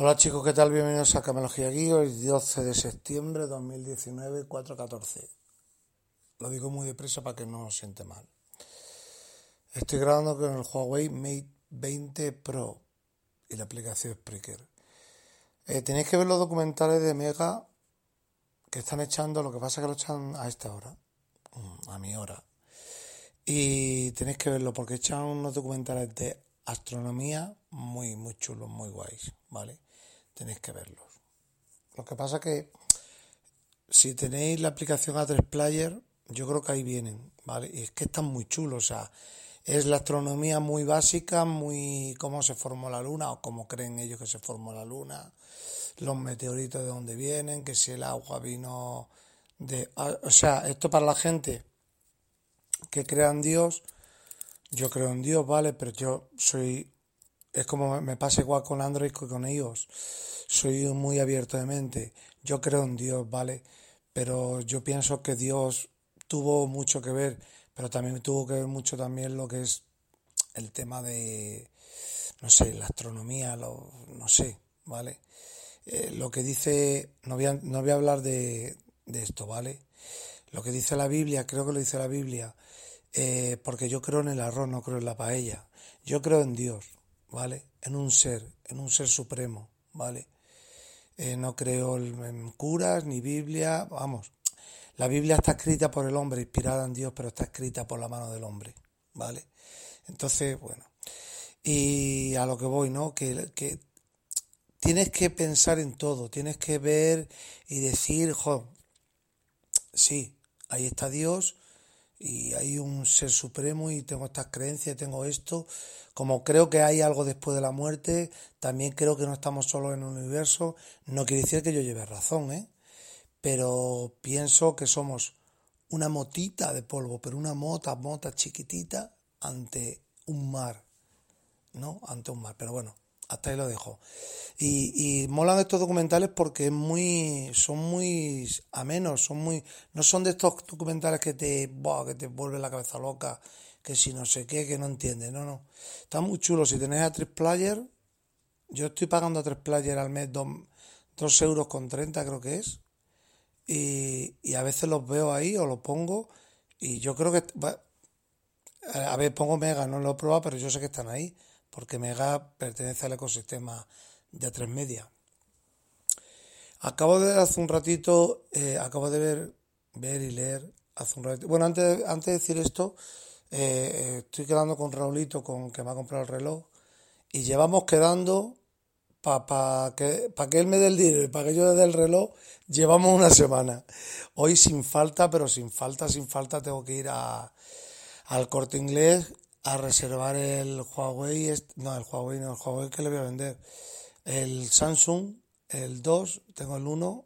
Hola chicos, ¿qué tal? Bienvenidos a Camelogía Guía, hoy 12 de septiembre de 2019, 4.14. Lo digo muy deprisa para que no os siente mal. Estoy grabando con el Huawei Mate 20 Pro y la aplicación Spreaker. Eh, tenéis que ver los documentales de Mega que están echando, lo que pasa es que lo echan a esta hora, mm, a mi hora. Y tenéis que verlo porque echan unos documentales de astronomía muy, muy chulos, muy guays, ¿vale? Tenéis que verlos. Lo que pasa que si tenéis la aplicación A3 Player, yo creo que ahí vienen, ¿vale? Y es que están muy chulos, o sea, es la astronomía muy básica, muy cómo se formó la luna o cómo creen ellos que se formó la luna, los meteoritos de dónde vienen, que si el agua vino de... O sea, esto para la gente que crea en Dios, yo creo en Dios, ¿vale? Pero yo soy... Es como me pasa igual con Android que con ellos. Soy muy abierto de mente. Yo creo en Dios, ¿vale? Pero yo pienso que Dios tuvo mucho que ver, pero también tuvo que ver mucho también lo que es el tema de, no sé, la astronomía, lo, no sé, ¿vale? Eh, lo que dice, no voy a, no voy a hablar de, de esto, ¿vale? Lo que dice la Biblia, creo que lo dice la Biblia, eh, porque yo creo en el arroz, no creo en la paella. Yo creo en Dios, ¿vale? En un ser, en un ser supremo, ¿vale? Eh, no creo en curas ni Biblia, vamos. La Biblia está escrita por el hombre, inspirada en Dios, pero está escrita por la mano del hombre, ¿vale? Entonces, bueno. Y a lo que voy, ¿no? Que, que tienes que pensar en todo, tienes que ver y decir, jo, sí, ahí está Dios y hay un ser supremo y tengo estas creencias, tengo esto. Como creo que hay algo después de la muerte, también creo que no estamos solos en el universo. No quiere decir que yo lleve razón, ¿eh? Pero pienso que somos una motita de polvo, pero una mota, mota chiquitita ante un mar, ¿no? Ante un mar. Pero bueno, hasta ahí lo dejo. Y, y molan estos documentales porque es muy, son muy amenos, son muy, no son de estos documentales que te, que te vuelven la cabeza loca, que si no sé qué, que no entiendes, no, no. Está muy chulo. Si tenéis a tres player, yo estoy pagando a tres player al mes dos, euros con treinta creo que es. Y, y a veces los veo ahí o los pongo y yo creo que, a ver, pongo Mega, no lo he probado, pero yo sé que están ahí porque Mega pertenece al ecosistema de A3 Media. Acabo de hace un ratito, eh, acabo de ver, ver y leer hace un ratito. Bueno, antes, antes de decir esto, eh, estoy quedando con Raulito, con que me ha comprado el reloj, y llevamos quedando para que, que él me dé el dinero y para que yo le dé el reloj, llevamos una semana. Hoy sin falta, pero sin falta, sin falta, tengo que ir a, al corte inglés a reservar el Huawei, no, el Huawei no, el Huawei que le voy a vender, el Samsung, el 2, tengo el 1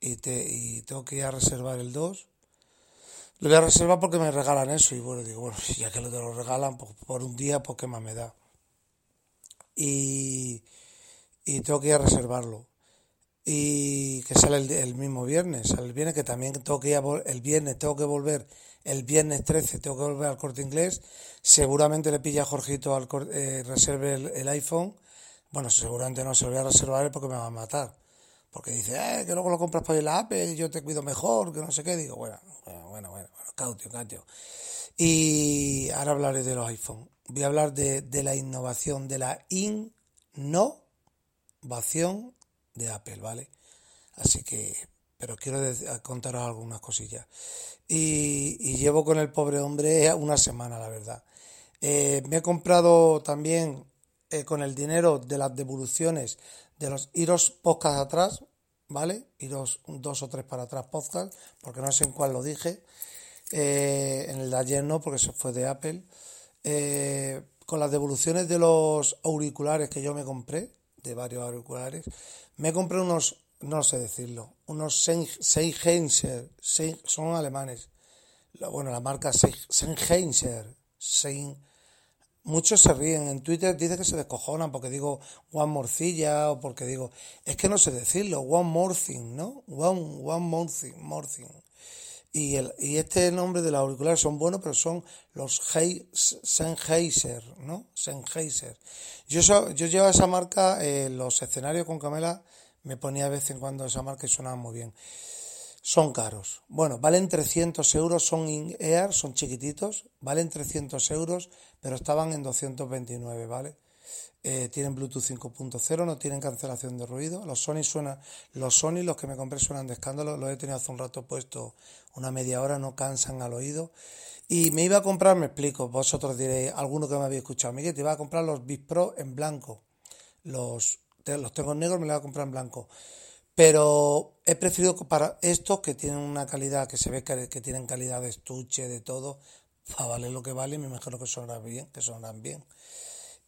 y, te, y tengo que ir a reservar el 2. Lo voy a reservar porque me regalan eso y bueno, digo, bueno, ya que lo te lo regalan pues, por un día, pues qué más me da. Y, y tengo que ir a reservarlo. Y que sale el, el mismo viernes, sale el viernes que también tengo que ir a, el viernes, tengo que volver el viernes 13 tengo que volver al corte inglés. Seguramente le pilla a Jorgito al eh, reserve el, iPhone. Bueno, seguramente no se lo voy a reservar porque me va a matar. Porque dice, eh, que luego lo compras por el Apple, yo te cuido mejor, que no sé qué. Digo, bueno, bueno, bueno, bueno, cautio, cautio. Y ahora hablaré de los iPhone. voy a hablar de, de la innovación, de la innovación de Apple, ¿vale? Así que, pero quiero contaros algunas cosillas. Y, llevo con el pobre hombre una semana, la verdad. Eh, me he comprado también eh, con el dinero de las devoluciones de los iros podcast atrás, ¿vale? Iros dos o tres para atrás podcast, porque no sé en cuál lo dije. Eh, en el de ayer no, porque se fue de Apple. Con las devoluciones de los auriculares que yo me compré, de varios auriculares, me compré unos, no sé decirlo, unos Sennheiser, son alemanes. Bueno, la marca Sennheiser, Muchos se ríen en Twitter, dicen que se descojonan porque digo one morcilla o porque digo, es que no sé decirlo, one more thing, ¿no? One, one more thing. Y, el, y este nombre de los auriculares son buenos, pero son los Hei- Sennheiser, ¿no? Sennheiser. Yo, yo llevo esa marca en los escenarios con Camela, me ponía de vez en cuando esa marca y sonaba muy bien. Son caros. Bueno, valen 300 euros, son in-ear, son chiquititos, valen 300 euros, pero estaban en 229, ¿vale? Eh, tienen Bluetooth 5.0, no tienen cancelación de ruido. Los Sony suenan, los Sony, los que me compré suenan de escándalo, los he tenido hace un rato puesto una media hora, no cansan al oído. Y me iba a comprar, me explico, vosotros diréis, alguno que me había escuchado, Miguel, te iba a comprar los Beats Pro en blanco. Los, los tengo en negro, me los voy a comprar en blanco. Pero he preferido para estos que tienen una calidad que se ve que, tienen calidad de estuche de todo para valer lo que vale me imagino que sonarán bien que sonarán bien.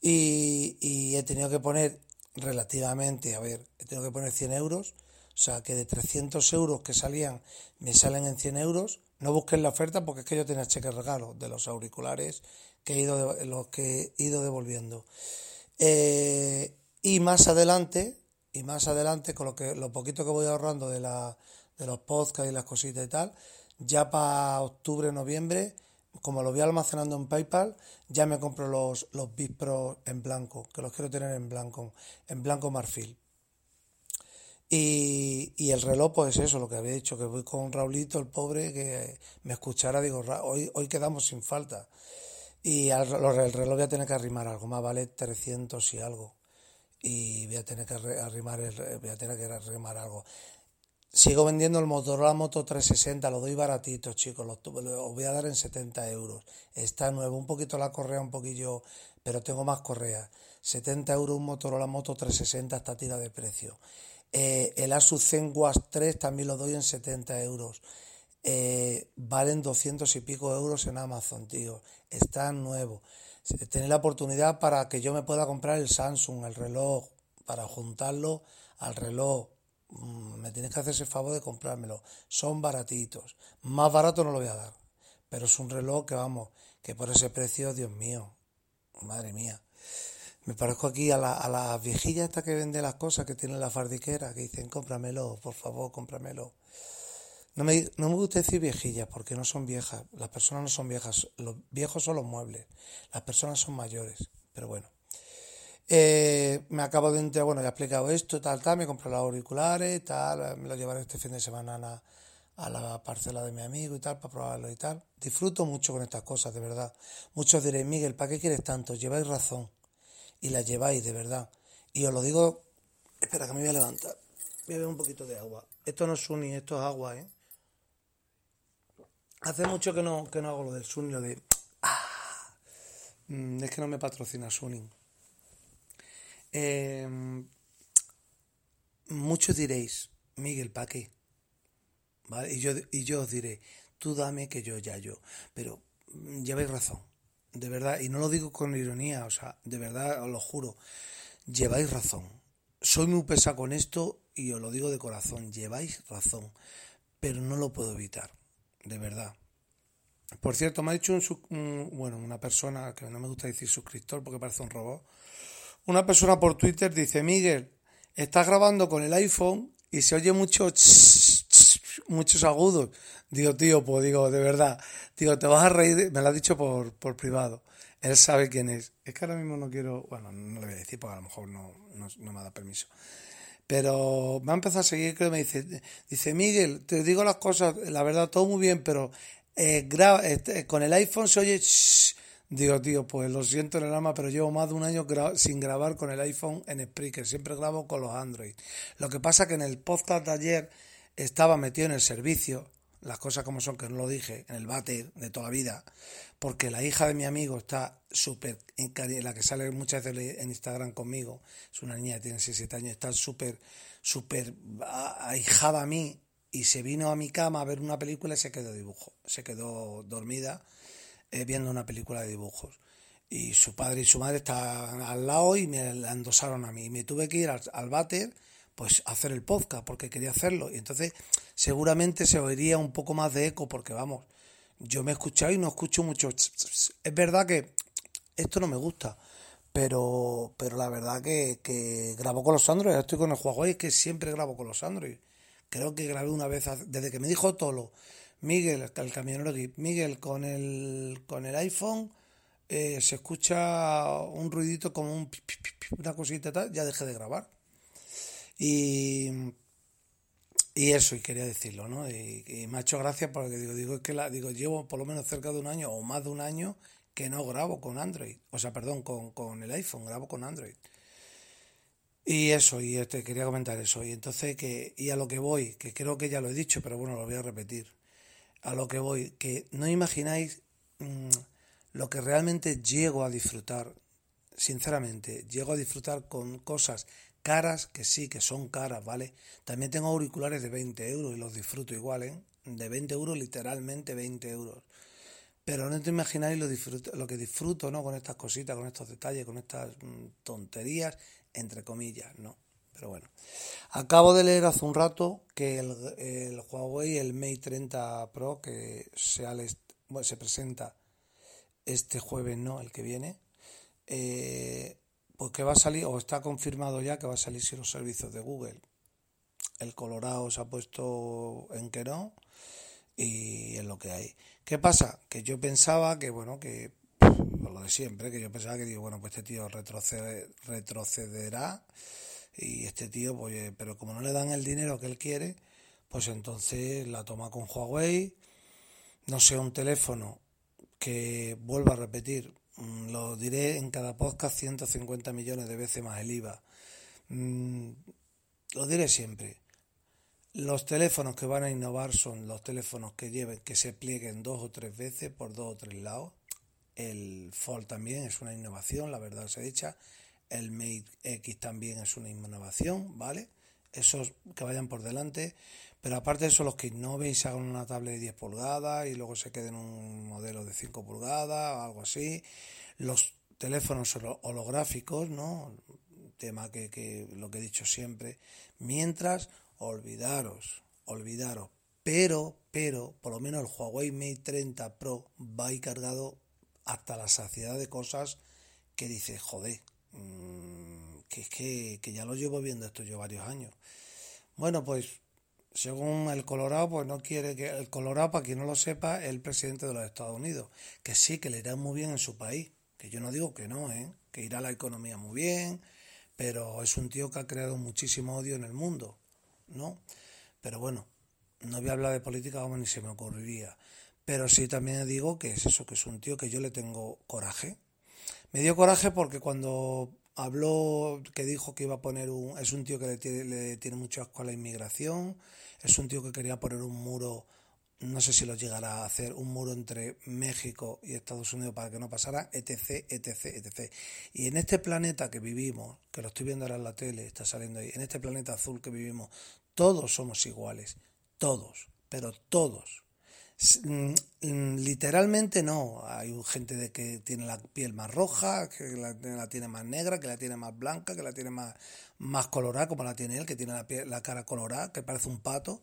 Y, he tenido que poner relativamente a ver he tenido que poner 100 euros o sea que de 300 euros que salían me salen en 100 euros. No busquen la oferta porque es que yo tenía cheque regalo de los auriculares que he ido los que he ido devolviendo. Eh, y más adelante, y más adelante, con lo que lo poquito que voy ahorrando de la, de los podcasts y las cositas y tal, ya para octubre, noviembre, como lo voy almacenando en PayPal, ya me compro los, los en blanco, que los quiero tener en blanco, en blanco marfil. Y, y el reloj, pues eso, lo que había dicho, que voy con Raulito, el pobre, que me escuchara, digo, "Ra- hoy, hoy quedamos sin falta. Y el reloj voy a tener que arrimar algo, más vale 300 y algo. Y voy a tener que arrimar, el, voy a tener que arrimar algo. Sigo vendiendo el Motorola Moto 360, lo doy baratito, chicos, lo, lo- voy a dar en 70 euros. Está nuevo, un poquito la correa, un poquillo, pero tengo más correa. 70 euros un Motorola Moto 360 está tira de precio. Eh, el Asus ZenWatch 3 también lo doy en 70 euros. Eh, valen 200 y pico euros en Amazon, tío. Está nuevo. Tenéis la oportunidad para que yo me pueda comprar el Samsung, el reloj, para juntarlo al reloj. Mm, Me tienes que hacer ese favor de comprármelo. Son baratitos. Más barato no lo voy a dar. Pero es un reloj que vamos, que por ese precio, Dios mío, madre mía. Me parezco aquí a la, a las viejillas estas que venden las cosas que tienen la fardiquera, que dicen, cómpramelo, por favor, cómpramelo. No me, no me gusta decir viejillas porque no son viejas. Las personas no son viejas. Los viejos son los muebles. Las personas son mayores. Pero bueno. Eh, me acabo de entrar, bueno, ya he explicado esto, tal, tal. Me compré los auriculares, tal. Me lo llevaré este fin de semana a la, parcela de mi amigo y tal, para probarlo y tal. Disfruto mucho con estas cosas, de verdad. Muchos diréis, Miguel, ¿para qué quieres tanto? Lleváis razón. Y la lleváis, de verdad. Y os lo digo. Espera, que me voy a levantar. Voy a beber un poquito de agua. Esto no es Suni, esto es agua, ¿eh? Hace mucho que no, que no hago lo del Suni, lo de... Ah, Mm, es que no me patrocina Suni. Eh, muchos diréis, Miguel, ¿para qué? ¿Vale? Y yo, y yo os diré, tú dame que yo ya yo. Pero mm, lleváis razón, de verdad. Y no lo digo con ironía, o sea, de verdad os lo juro. Lleváis razón. Soy muy pesado con esto y os lo digo de corazón. Lleváis razón. Pero no lo puedo evitar, de verdad. Por cierto, me ha dicho un, bueno, una persona, que no me gusta decir suscriptor porque parece un robot, una persona por Twitter dice, Miguel, estás grabando con el iPhone y se oye mucho ch- ch- muchos agudos. Digo, tío, pues digo, de verdad, digo, te vas a reír, me lo ha dicho por, por privado. Él sabe quién es. Es que ahora mismo no quiero, bueno, no le voy a decir porque a lo mejor no, no, no me dado permiso. Pero me ha empezado a seguir, que me dice, dice, Miguel, te digo las cosas, la verdad, todo muy bien, pero eh, graba, este, con el iPhone se oye, shh, Digo, tío, pues lo siento en el alma, pero llevo más de un año sin grabar con el iPhone en Spreaker. Siempre grabo con los Android. Lo que pasa que en el podcast de ayer estaba metido en el servicio, las cosas como son, que no lo dije, en el váter de toda la vida, porque la hija de mi amigo está súper, la que sale muchas veces en Instagram conmigo, es una niña que tiene 6-7 años, está súper, súper ah, ahijada a mí y se vino a mi cama a ver una película y se quedó dibujo, se quedó dormida eh, viendo una película de dibujos. Y su padre y su madre estaban al lado y me la endosaron a mí. Y me tuve que ir al, al váter pues a hacer el podcast porque quería hacerlo. Y entonces seguramente se oiría un poco más de eco porque vamos, yo me he escuchado y no escucho mucho. ch, ch, ch. Es verdad que esto no me gusta. Pero, pero la verdad que, que grabo con los Android, estoy con el Huawei, que siempre grabo con los Android. Creo que grabé una vez, desde que me dijo Tolo, Miguel, el camionero aquí, Miguel, con el, con el iPhone eh, se escucha un ruidito como un una cosita tal, ya dejé de grabar. Y, y eso, y quería decirlo, ¿no? Y, y me ha hecho gracia porque digo, digo, es que la, digo, llevo por lo menos cerca de un año o más de un año que no grabo con Android. O sea, perdón, con, con el iPhone, grabo con Android. Y eso, y este, quería comentar eso. Y entonces, que, y a lo que voy, que creo que ya lo he dicho, pero bueno, lo voy a repetir. A lo que voy, que no imagináis mm, lo que realmente llego a disfrutar, sinceramente, llego a disfrutar con cosas caras, que sí, que son caras, ¿vale? También tengo auriculares de 20 euros y los disfruto igual, ¿eh? De 20 euros, literalmente 20 euros. Pero no te imagináis lo, disfruto- lo que disfruto, ¿no? Con estas cositas, con estos detalles, con estas mm, tonterías, entre comillas, ¿no? Pero bueno. Acabo de leer hace un rato que el, el Huawei, el Mate 30 Pro, que se, bueno, se presenta este jueves, ¿no? El que viene, eh, pues que va a salir, o está confirmado ya que va a salir sin los servicios de Google. El Colorado se ha puesto en que no y es lo que hay. ¿Qué pasa? Que yo pensaba que, bueno, que pues lo de siempre, que yo pensaba que digo, bueno, pues este tío retrocede, retrocederá y este tío, pues, pero como no le dan el dinero que él quiere, pues entonces la toma con Huawei, no sé, un teléfono que vuelvo a repetir, lo diré en cada podcast 150 millones de veces más el IVA. Mm, Lo diré siempre. Los teléfonos que van a innovar son los teléfonos que lleven, que se plieguen dos o tres veces por dos o tres lados. El Fold también es una innovación, la verdad se dicha. El Mate X también es una innovación, ¿vale? Esos que vayan por delante. Pero aparte de eso, los que innoven y se hagan una tablet de 10 pulgadas y luego se queden un modelo de 5 pulgadas o algo así. Los teléfonos holo- holográficos, ¿no? Tema que, que lo que he dicho siempre. Mientras, olvidaros, olvidaros. Pero, pero, por lo menos el Huawei Mate 30 Pro va ahí cargado hasta la saciedad de cosas que dices, joder, mm, que es que, que ya lo llevo viendo esto yo varios años. Bueno, pues según el Colorado, pues no quiere que el Colorado, para quien no lo sepa, es el presidente de los Estados Unidos, que sí, que le irá muy bien en su país, que yo no digo que no, ¿eh? que irá la economía muy bien, pero es un tío que ha creado muchísimo odio en el mundo, ¿no? Pero bueno, no voy a hablar de política como ni se me ocurriría, pero sí también digo que es eso, que es un tío que yo le tengo coraje. Me dio coraje porque cuando habló, que dijo que iba a poner un... Es un tío que le tiene, mucho asco a la inmigración, es un tío que quería poner un muro, no sé si lo llegará a hacer, un muro entre México y Estados Unidos para que no pasara, etc, etc, etc. Y en este planeta que vivimos, que lo estoy viendo ahora en la tele, está saliendo ahí, en este planeta azul que vivimos, todos somos iguales, todos, pero todos. Mm, mm, Literalmente no. Hay gente de que tiene la piel más roja, que la, la tiene más negra, que la tiene más blanca, que la tiene más, más colorada, como la tiene él, que tiene la, piel- la cara colorada, que parece un pato.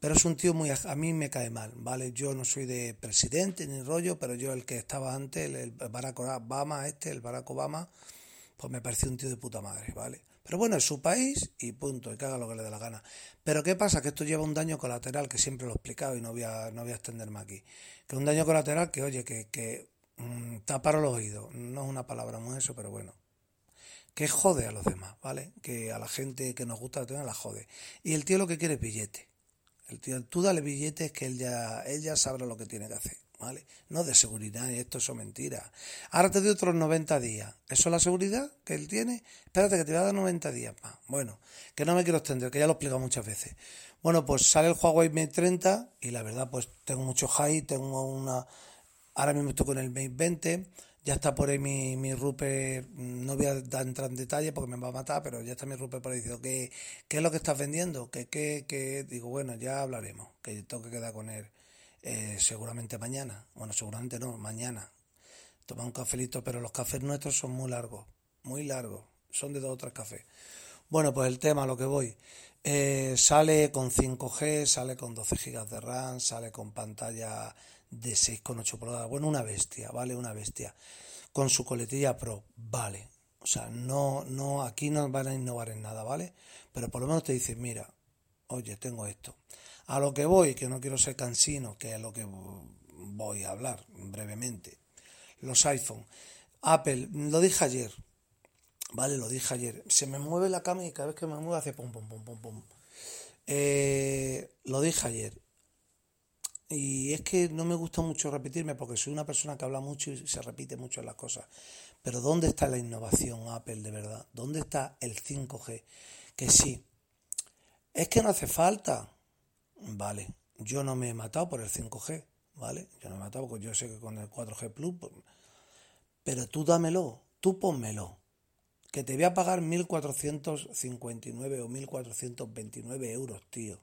Pero es un tío muy... A mí me cae mal, ¿vale? Yo no soy de presidente ni rollo, pero yo el que estaba antes, el, el Barack Obama, este, el Barack Obama, pues me pareció un tío de puta madre, ¿vale? Pero bueno, es su país y punto, y que haga lo que le dé la gana. Pero ¿qué pasa? Que esto lleva un daño colateral, que siempre lo he explicado y no voy a, no voy a extenderme aquí. Que un daño colateral que, oye, que, que mm, tapar los oídos. No es una palabra muy eso, pero bueno. Que jode a los demás, ¿vale? Que a la gente que nos gusta la tema la jode. Y el tío lo que quiere es billete. El tío, tú dale billetes que él ya, él ya sabrá lo que tiene que hacer. ¿Vale? No de seguridad, esto es mentira. Ahora te doy otros 90 días. ¿Eso es la seguridad que él tiene? Espérate que te voy a dar 90 días más. Bueno, que no me quiero extender, que ya lo he explicado muchas veces. Bueno, pues sale el Huawei Mate 30 y la verdad, pues tengo mucho high, tengo una... Ahora mismo estoy con el Mate 20, ya está por ahí mi, mi Rupe, no voy a entrar en detalle porque me va a matar, pero ya está mi Rupe por ahí diciendo, ¿qué, qué es lo que estás vendiendo? ¿Qué, qué, qué? Digo, bueno, ya hablaremos, que tengo que quedar con él eh, seguramente mañana. Bueno, seguramente no, mañana. Toma un cafelito, pero los cafés nuestros son muy largos, muy largos, son de dos o tres cafés. Bueno, pues el tema, a lo que voy. Eh, sale con 5G, sale con 12 GB de RAM, sale con pantalla de 6,8 pulgadas. Bueno, una bestia, ¿vale? Una bestia. Con su coletilla Pro, vale. O sea, no, no, aquí no van a innovar en nada, ¿vale? Pero por lo menos te dicen, mira, oye, tengo esto. A lo que voy, que no quiero ser cansino, que es lo que voy a hablar brevemente. Los iPhone. Apple, lo dije ayer, ¿vale? Lo dije ayer. Se me mueve la cama y cada vez que me mueve hace pum, pum, pum, pum, pum. Eh, lo dije ayer. Y es que no me gusta mucho repetirme porque soy una persona que habla mucho y se repite mucho en las cosas. Pero ¿dónde está la innovación Apple de verdad? ¿Dónde está el 5G? Que sí. Es que no hace falta. Vale. Yo no me he matado por el 5G. ¿Vale? Yo no me he matado porque yo sé que con el 4G Plus. pues, Pero tú dámelo. Tú pónmelo. Que te voy a pagar 1.459 o 1.429 euros, tío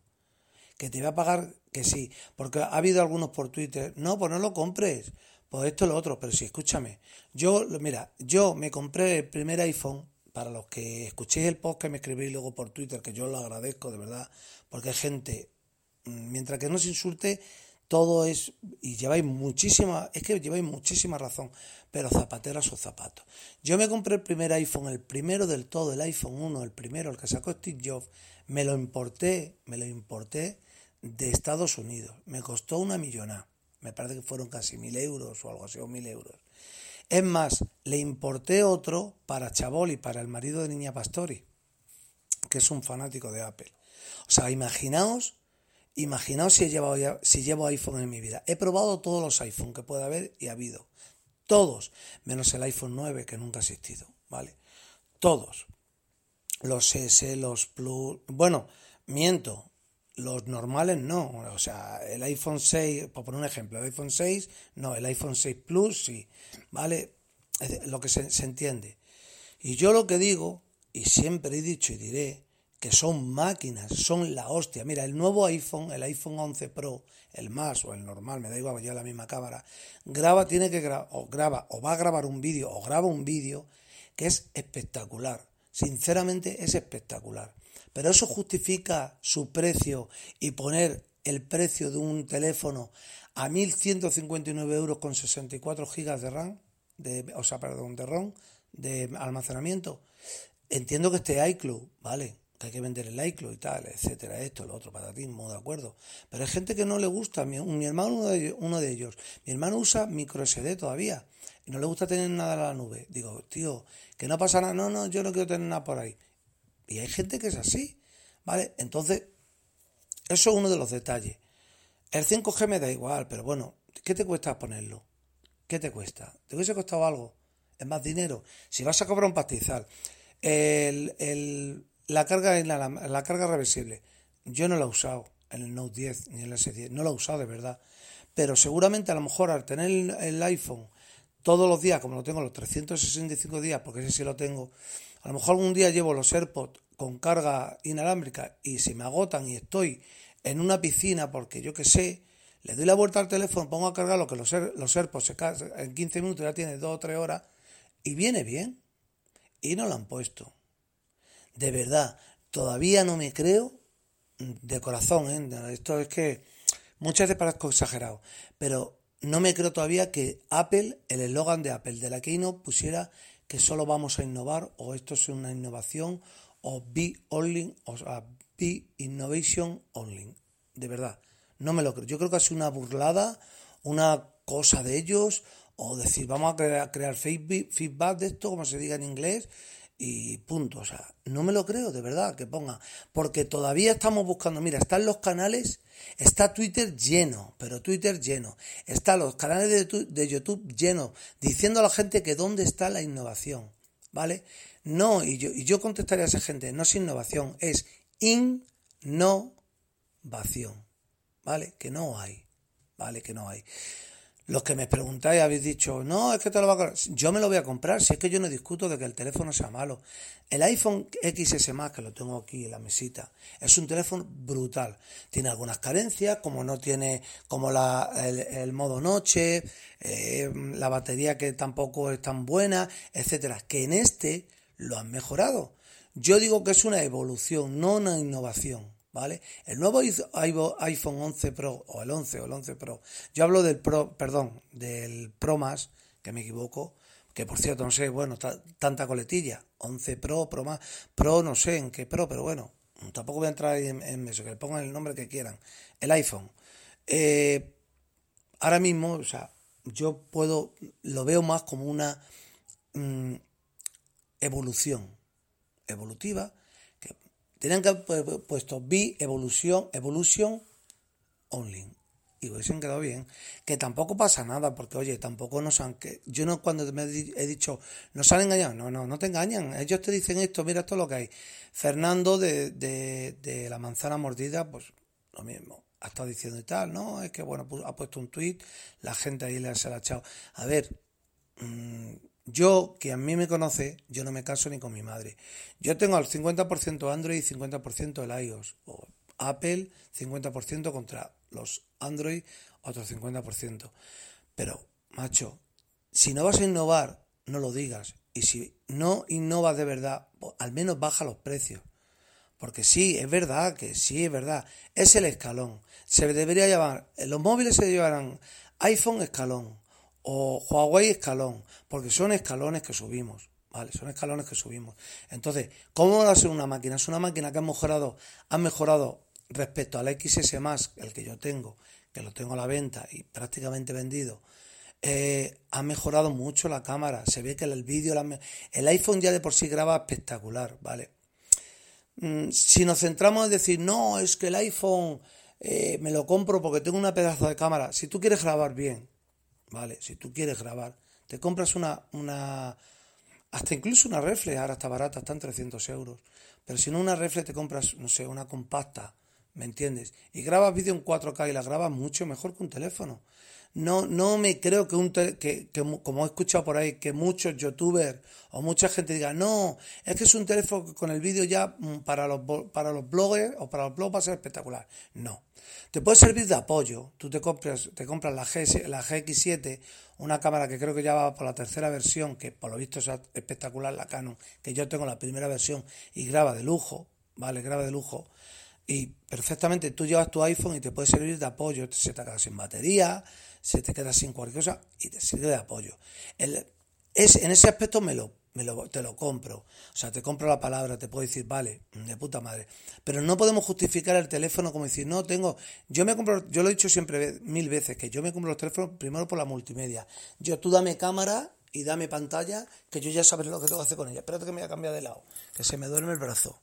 que te va a pagar que sí, porque ha habido algunos por Twitter, no, pues no lo compres, pues esto es lo otro, pero sí, escúchame, yo, mira, yo me compré el primer iPhone, para los que escuchéis el post que me escribís luego por Twitter, que yo lo agradezco de verdad, porque hay gente, mientras que no se insulte, todo es, y lleváis muchísima, es que lleváis muchísima razón, pero zapatero a sus zapatos. Yo me compré el primer iPhone, el primero del todo, el iPhone 1, el primero, el que sacó Steve Jobs, me lo importé, me lo importé de Estados Unidos. Me costó una millonada. Me parece que fueron casi mil euros o algo así, o mil euros. Es más, le importé otro para Chabol y para el marido de Niña Pastori, que es un fanático de Apple. O sea, imaginaos, imaginaos si, he llevado si llevo iPhone en mi vida. He probado todos los iPhone que puede haber y ha habido. Todos, menos el iPhone 9 que nunca ha existido, ¿vale? Todos los S, los Plus, bueno, miento, los normales no, o sea, el iPhone 6, por poner un ejemplo, el iPhone 6, no, el iPhone 6 Plus sí, ¿vale? Es lo que se, se entiende. Y yo lo que digo, y siempre he dicho y diré, que son máquinas, son la hostia. Mira, el nuevo iPhone, el iPhone 11 Pro, el más o el normal, me da igual, ya la misma cámara, graba, tiene que grabar, o graba, o va a grabar un vídeo, o graba un vídeo que es espectacular. Sinceramente es espectacular. Pero eso justifica su precio y poner el precio de un teléfono a 1.159 euros con 64 gigas de RAM, de, o sea, perdón, de ROM, de almacenamiento. Entiendo que este iCloud, ¿vale? Hay que vender el iCloud y tal, etcétera, esto, lo otro, patatismo, de acuerdo. Pero hay gente que no le gusta. Mi, hermano, uno de, ellos, uno de ellos, mi hermano usa micro SD todavía y no le gusta tener nada en la nube. Digo, tío, que no pasa nada, no, no, yo no quiero tener nada por ahí. Y hay gente que es así, ¿vale? Entonces, eso es uno de los detalles. El 5G me da igual, pero bueno, ¿qué te cuesta ponerlo? ¿Qué te cuesta? ¿Te hubiese costado algo? ¿Es más dinero? Si vas a cobrar un pastizal, el, el- la, carga, la, carga reversible, yo no la he usado en el Note 10 ni en el S10, no la he usado de verdad. Pero seguramente a lo mejor al tener el, iPhone todos los días, como lo tengo los 365 días, porque ese sí lo tengo, a lo mejor algún día llevo los AirPods con carga inalámbrica y se me agotan y estoy en una piscina porque yo que sé, le doy la vuelta al teléfono, pongo a cargar lo que los, los AirPods se en 15 minutos ya tiene 2 o 3 horas y viene bien. Y no lo han puesto. De verdad, todavía no me creo de corazón, ¿eh? Esto es que muchas veces parezco exagerado, pero no me creo todavía que Apple, el eslogan de Apple de la Keynote pusiera que solo vamos a innovar o esto es una innovación o be only, o sea, be innovation only. De verdad, no me lo creo. Yo creo que ha sido una burlada, una cosa de ellos o decir vamos a crear, crear feedback de esto, como se diga en inglés, y punto. O sea, no me lo creo, de verdad, que ponga. Porque todavía estamos buscando, mira, están los canales, está Twitter lleno, pero Twitter lleno. Están los canales de, de YouTube llenos, diciendo a la gente que dónde está la innovación, ¿vale? No, y yo, y yo contestaría a esa gente, no es innovación, es innovación, ¿vale? Que no hay, ¿vale? Que no hay. Los que me preguntáis habéis dicho, no, es que te lo va a comprar. Yo me lo voy a comprar, si es que yo no discuto de que el teléfono sea malo. El iPhone XS Max, que lo tengo aquí en la mesita, es un teléfono brutal. Tiene algunas carencias, como no tiene, como la, el, modo noche, eh, la batería que tampoco es tan buena, etcétera. Que en este lo han mejorado. Yo digo que es una evolución, no una innovación. ¿Vale? El nuevo iPhone iPhone 11 Pro o el 11 o el 11 Pro, yo hablo del Pro, perdón, del Pro más, que me equivoco, que por cierto no sé, bueno, ta- tanta coletilla, 11 Pro, Pro más, Pro no sé en qué Pro, pero bueno, tampoco voy a entrar en, en eso, que le pongan el nombre que quieran, el iPhone. Eh, ahora mismo, o sea, yo puedo, lo veo más como una mm, evolución, evolutiva, tenían que haber pu- puesto B evolución, evolution only. Y hubiesen quedado bien. Que tampoco pasa nada, porque oye, tampoco nos han. Que, yo no cuando me he di- he dicho, nos han engañado. No, no, no te engañan. Ellos te dicen esto, mira esto es lo que hay. Fernando de, de, de la manzana mordida, pues lo mismo. Ha estado diciendo y tal, ¿no? Es que bueno, ha puesto un tuit, la gente ahí le ha echado. A ver, mm, yo, que a mí me conoce, yo no me caso ni con mi madre. Yo tengo al 50% Android y 50% el iOS. O Apple, 50% contra los Android, otro 50%. Pero, macho, si no vas a innovar, no lo digas. Y si no innovas de verdad, pues, al menos baja los precios. Porque sí, es verdad que sí, es verdad. Es el escalón. Se debería llamar, los móviles se llevarán iPhone escalón o Huawei escalón, porque son escalones que subimos. ¿Vale? Son escalones que subimos. Entonces, ¿cómo va a ser una máquina? Es una máquina que ha mejorado, ha mejorado respecto al XS el que yo tengo, que lo tengo a la venta y prácticamente vendido. Eh, ha mejorado mucho la cámara. Se ve que el vídeo, el iPhone ya de por sí graba espectacular, ¿vale? Mm, si nos centramos en decir, no, es que el iPhone eh, me lo compro porque tengo una pedazo de cámara. Si tú quieres grabar bien, ¿vale? Si tú quieres grabar, te compras una, una hasta incluso una reflex, ahora está barata, están 300 euros. Pero si no una reflex te compras, no sé, una compacta, ¿me entiendes? Y grabas vídeo en 4K y la grabas mucho mejor que un teléfono. No, no me creo que, un que, que como he escuchado por ahí, que muchos youtubers o mucha gente diga, no, es que es un teléfono con el vídeo ya mm, para los, para los bloggers o para los blogs va a ser espectacular. No. Te puede servir de apoyo. Tú te compras, te compras la, GS, la GX7, una cámara que creo que ya va por la tercera versión, que por lo visto es espectacular, la Canon, que yo tengo la primera versión y graba de lujo, ¿vale? Graba de lujo. Y perfectamente tú llevas tu iPhone y te puede servir de apoyo. Se te queda sin batería, se te queda sin cualquier cosa y te sirve de apoyo. El- es, en ese aspecto me lo, me lo, te lo compro. O sea, te compro la palabra, te puedo decir, vale, de puta madre. Pero no podemos justificar el teléfono como decir, no, tengo. Yo me compro, yo lo he dicho siempre mil veces, que yo me compro los teléfonos primero por la multimedia. Yo, tú dame cámara y dame pantalla, que yo ya sabré lo que tengo que hacer con ella. Espérate que me voy a cambiar de lado, que se me duerme el brazo.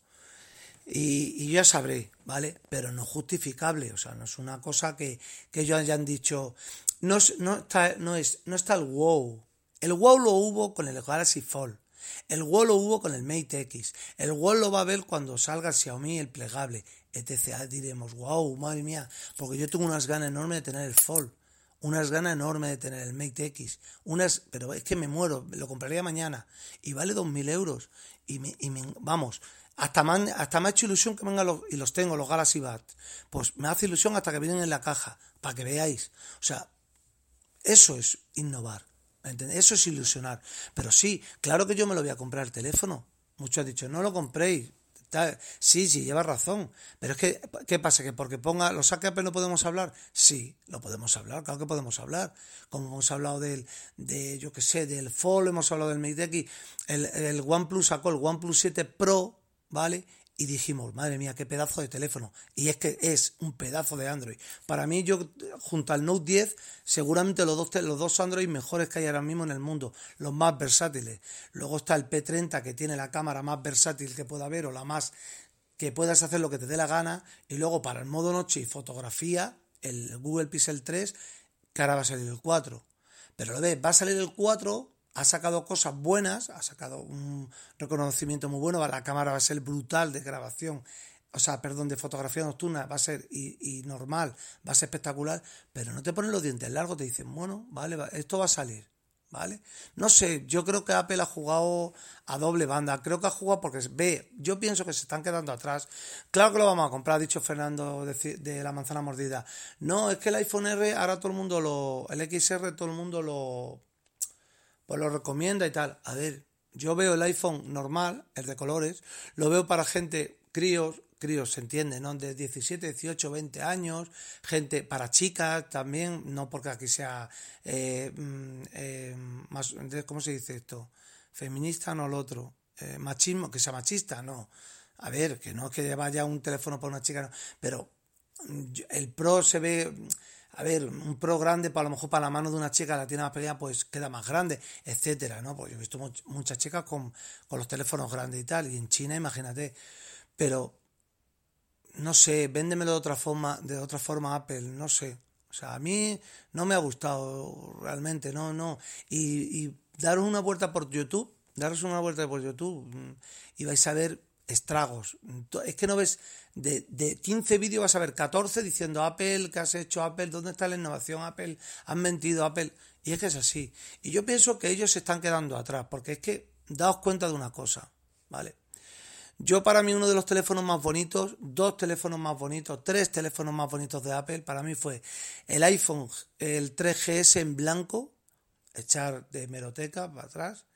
Y, y ya sabré, ¿vale? Pero no justificable, o sea, no es una cosa que, que ellos hayan dicho. No, no, está, no, es, no está el wow. El wow lo hubo con el Galaxy Fold. El wow lo hubo con el Mate X. El wow lo va a ver cuando salga Xiaomi, el plegable, etc. Ah, Diremos, wow, madre mía, porque yo tengo unas ganas enormes de tener el Fold. Unas ganas enormes de tener el Mate X. Unas, pero es que me muero, lo compraría mañana. Y vale 2.000 euros. Y, me, y me- vamos, hasta me, han- hasta me ha hecho ilusión que vengan los, y los tengo, los Galaxy Buds. Pues me hace ilusión hasta que vienen en la caja, para que veáis. O sea, eso es innovar. Eso es ilusionar. Pero sí, claro que yo me lo voy a comprar el teléfono. Muchos han dicho, no lo compréis. Sí, sí, lleva razón. Pero es que, ¿qué pasa? ¿Que porque ponga los saque Apple no podemos hablar? Sí, lo podemos hablar, claro que podemos hablar. Como hemos hablado del, de, yo qué sé, del Fold, hemos hablado del Mate X, el, el OnePlus sacó el OnePlus 7 Pro, ¿vale? Y dijimos, madre mía, qué pedazo de teléfono. Y es que es un pedazo de Android. Para mí, yo, junto al Note 10, seguramente los dos, los dos Android mejores que hay ahora mismo en el mundo, los más versátiles. Luego está el P30, que tiene la cámara más versátil que pueda haber, o la más que puedas hacer lo que te dé la gana. Y luego para el modo noche y fotografía, el Google Pixel 3, que ahora va a salir el 4. Pero lo ves, va a salir el 4 ha sacado cosas buenas, ha sacado un reconocimiento muy bueno, la cámara va a ser brutal de grabación, o sea, perdón, de fotografía nocturna, va a ser y, normal, va a ser espectacular, pero no te ponen los dientes largos, te dicen, bueno, vale, esto va a salir, ¿vale? No sé, yo creo que Apple ha jugado a doble banda, creo que ha jugado porque ve, yo pienso que se están quedando atrás, claro que lo vamos a comprar, ha dicho Fernando de, de la manzana mordida, no, es que el iPhone R, ahora todo el mundo lo, el XR todo el mundo lo pues lo recomienda y tal. A ver, yo veo el iPhone normal, el de colores, lo veo para gente, críos, críos se entiende, ¿no? De 17, 18, 20 años, gente para chicas también, no porque aquí sea eh, mm, eh, más, ¿cómo se dice esto? Feminista, no lo otro. Eh, machismo, que sea machista, no. A ver, que no es que vaya un teléfono para una chica, no. pero el Pro se ve a ver, un pro grande, para lo mejor para la mano de una chica la tiene más pequeña, pues queda más grande, etcétera, ¿no? Pues yo he visto muchas chicas con, con los teléfonos grandes y tal, y en China, imagínate. Pero, no sé, véndemelo de otra forma, de otra forma Apple, no sé. O sea, a mí no me ha gustado realmente, no, no. Y, y daros una vuelta por YouTube, daros una vuelta por YouTube mm, y vais a ver estragos. Es que no ves, de, de 15 vídeos vas a ver 14 diciendo Apple, ¿qué has hecho Apple? ¿Dónde está la innovación Apple? ¿Han mentido Apple? Y es que es así. Y yo pienso que ellos se están quedando atrás, porque es que daos cuenta de una cosa, ¿vale? Yo para mí uno de los teléfonos más bonitos, dos teléfonos más bonitos, tres teléfonos más bonitos de Apple, para mí fue el iPhone, el 3GS en blanco, echar de meroteca para atrás,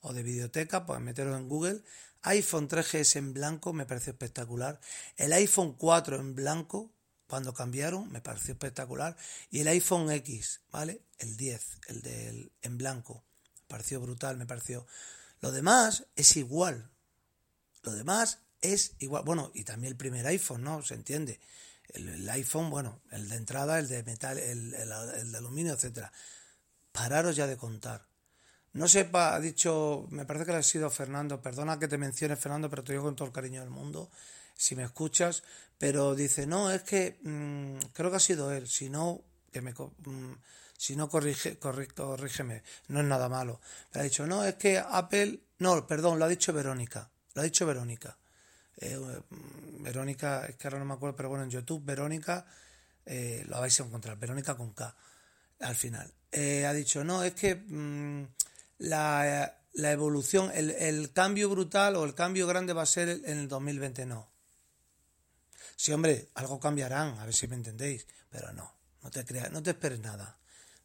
o de videoteca, pues meterlo en Google, iPhone 3GS en blanco me pareció espectacular. El iPhone 4 en blanco, cuando cambiaron, me pareció espectacular. Y el iPhone X, ¿vale? El 10, el del en blanco. Me pareció brutal, me pareció. Lo demás es igual. Lo demás es igual. Bueno, y también el primer iPhone, ¿no? Se entiende. El, iPhone, bueno, el de entrada, el de metal, el, el de aluminio, etcétera. Pararos ya de contar. No sepa, ha dicho, me parece que le ha sido Fernando, perdona que te mencione Fernando, pero te digo con todo el cariño del mundo, si me escuchas, pero dice, no, es que mm, creo que ha sido él, si no, que me, mm, si no corrige, correcto, corrígeme, no es nada malo. Pero ha dicho, no, es que Apple, no, perdón, lo ha dicho Verónica, lo ha dicho Verónica. Eh, mm, Verónica, es que ahora no me acuerdo, pero bueno, en YouTube, Verónica, eh, lo vais a encontrar, Verónica con K, al final. Eh, ha dicho, no, es que la, evolución, el, cambio brutal o el cambio grande va a ser en el 2020, no. Sí, hombre, algo cambiarán, a ver si me entendéis, pero no, no te creas, no te esperes nada.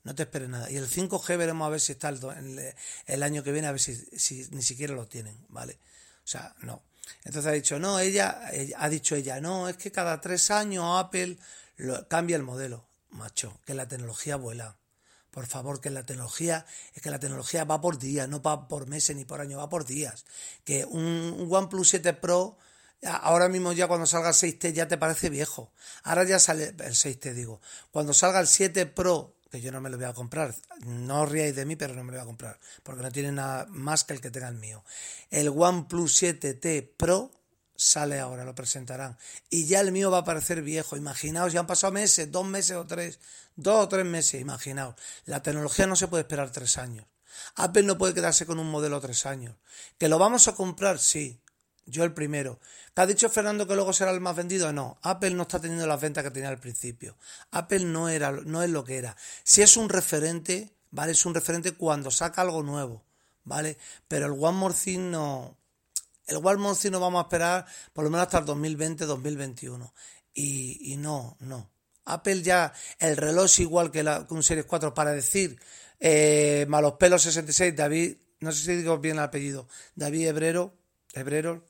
No te esperes nada. Y el 5G veremos a ver si está el, el, año que viene, a ver si, si, ni siquiera lo tienen, ¿vale? O sea, no. Entonces ha dicho, no, ella, ha dicho ella, no, es que cada tres años Apple cambia el modelo. Macho, que la tecnología vuela. Por favor, que la tecnología, es que la tecnología va por días, no va por meses ni por años, va por días. Que un, OnePlus 7 Pro, ahora mismo ya cuando salga el 6T ya te parece viejo. Ahora ya sale el 6T, digo. Cuando salga el 7 Pro, que yo no me lo voy a comprar, no os de mí, pero no me lo voy a comprar, porque no tiene nada más que el que tenga el mío. El OnePlus 7T Pro sale ahora, lo presentarán. Y ya el mío va a parecer viejo. Imaginaos, ya han pasado meses, dos meses o tres, dos o tres meses, imaginaos. La tecnología no se puede esperar tres años. Apple no puede quedarse con un modelo tres años. ¿Que lo vamos a comprar? Sí. Yo el primero. ¿Que ha dicho Fernando que luego será el más vendido? No. Apple no está teniendo las ventas que tenía al principio. Apple no, era, no es lo que era. Si es un referente, ¿vale? Es un referente cuando saca algo nuevo, ¿vale? Pero el One More Thing no, el Walmart sí nos vamos a esperar por lo menos hasta el 2020-2021. Y, y, no, no. Apple ya, el reloj es igual que, la, un Series 4 para decir eh, malos pelos 66, David, no sé si digo bien el apellido, David Hebrero, Hebrero,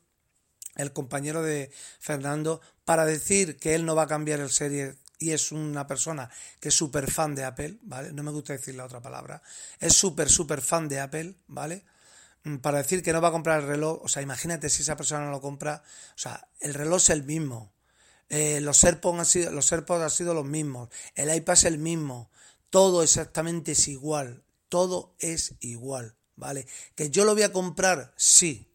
el compañero de Fernando, para decir que él no va a cambiar el Series y es una persona que es súper fan de Apple, ¿vale? No me gusta decir la otra palabra. Es súper, súper fan de Apple, ¿vale? Mm, para decir que no va a comprar el reloj, o sea, imagínate si esa persona no lo compra, o sea, el reloj es el mismo, eh, los AirPods han sido, los AirPods han sido los mismos, el iPad es el mismo, todo exactamente es igual, todo es igual, ¿vale? Que yo lo voy a comprar, sí.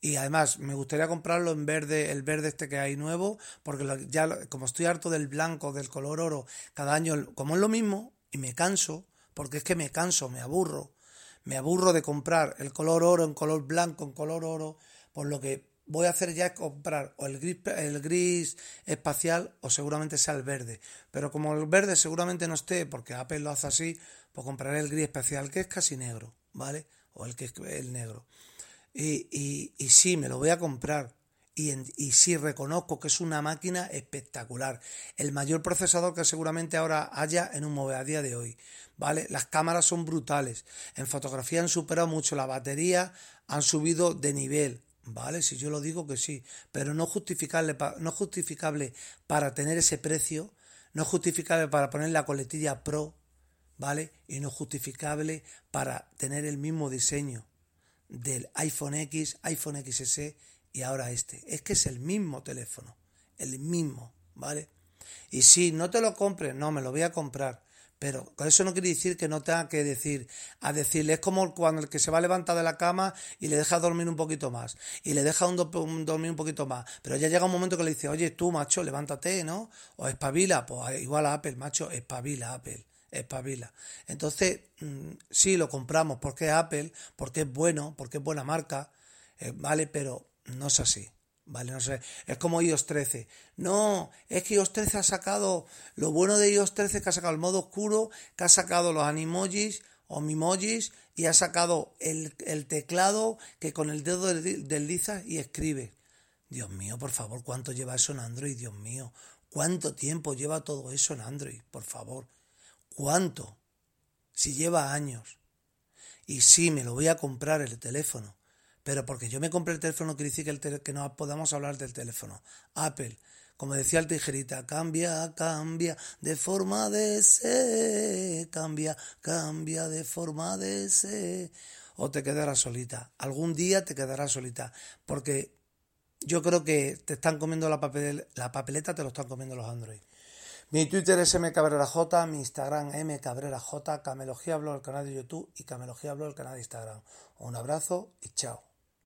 Y además me gustaría comprarlo en verde, el verde este que hay nuevo, porque ya como estoy harto del blanco, del color oro, cada año, como es lo mismo, y me canso, porque es que me canso, me aburro, me aburro de comprar el color oro en color blanco, en color oro, por lo que voy a hacer ya es comprar o el gris, el gris espacial o seguramente sea el verde. Pero como el verde seguramente no esté, porque Apple lo hace así, pues compraré el gris espacial, que es casi negro, ¿vale? O el que es el negro. Y, y, y sí, me lo voy a comprar. Y, y, sí reconozco que es una máquina espectacular. El mayor procesador que seguramente ahora haya en un móvil a día de hoy. ¿Vale? Las cámaras son brutales. En fotografía han superado mucho la batería, han subido de nivel. Vale, si yo lo digo que sí, pero no justificable, no justificable para tener ese precio, no justificable para poner la coletilla Pro, ¿vale? Y no justificable para tener el mismo diseño del iPhone X, iPhone XS y ahora este. Es que es el mismo teléfono, el mismo, ¿vale? Y si no te lo compres, no, me lo voy a comprar. Pero con eso no quiere decir que no tenga que decir, a decirle, es como cuando el que se va a levantar de la cama y le deja dormir un poquito más, y le deja un, dormir un poquito más, pero ya llega un momento que le dice, oye, tú, macho, levántate, ¿no? O espabila, pues igual a Apple, macho, espabila, Apple, espabila. Entonces, mm, sí, lo compramos porque es Apple, porque es bueno, porque es buena marca, eh, ¿vale? Pero no es así. Vale, no sé, es como iOS 13. No, es que iOS 13 ha sacado, lo bueno de iOS 13 es que ha sacado el modo oscuro, que ha sacado los animojis o mimojis y ha sacado el, teclado que con el dedo desliza y escribe. Dios mío, por favor, ¿cuánto lleva eso en Android? Dios mío, ¿cuánto tiempo lleva todo eso en Android? Por favor, ¿cuánto? Si lleva años. Y sí, me lo voy a comprar el teléfono pero porque yo me compré el teléfono no quiere decir que, que no podamos hablar del teléfono. Apple, como decía el tijerita, cambia, cambia de forma de ser, cambia, cambia de forma de ser. O te quedarás solita. Algún día te quedarás solita. Porque yo creo que te están comiendo la, papeleta, te lo están comiendo los Android. Mi Twitter es mcabreraj, mi Instagram mcabreraj, Camelogía Blog, el canal de YouTube y Camelogía Blog, el canal de Instagram. Un abrazo y chao.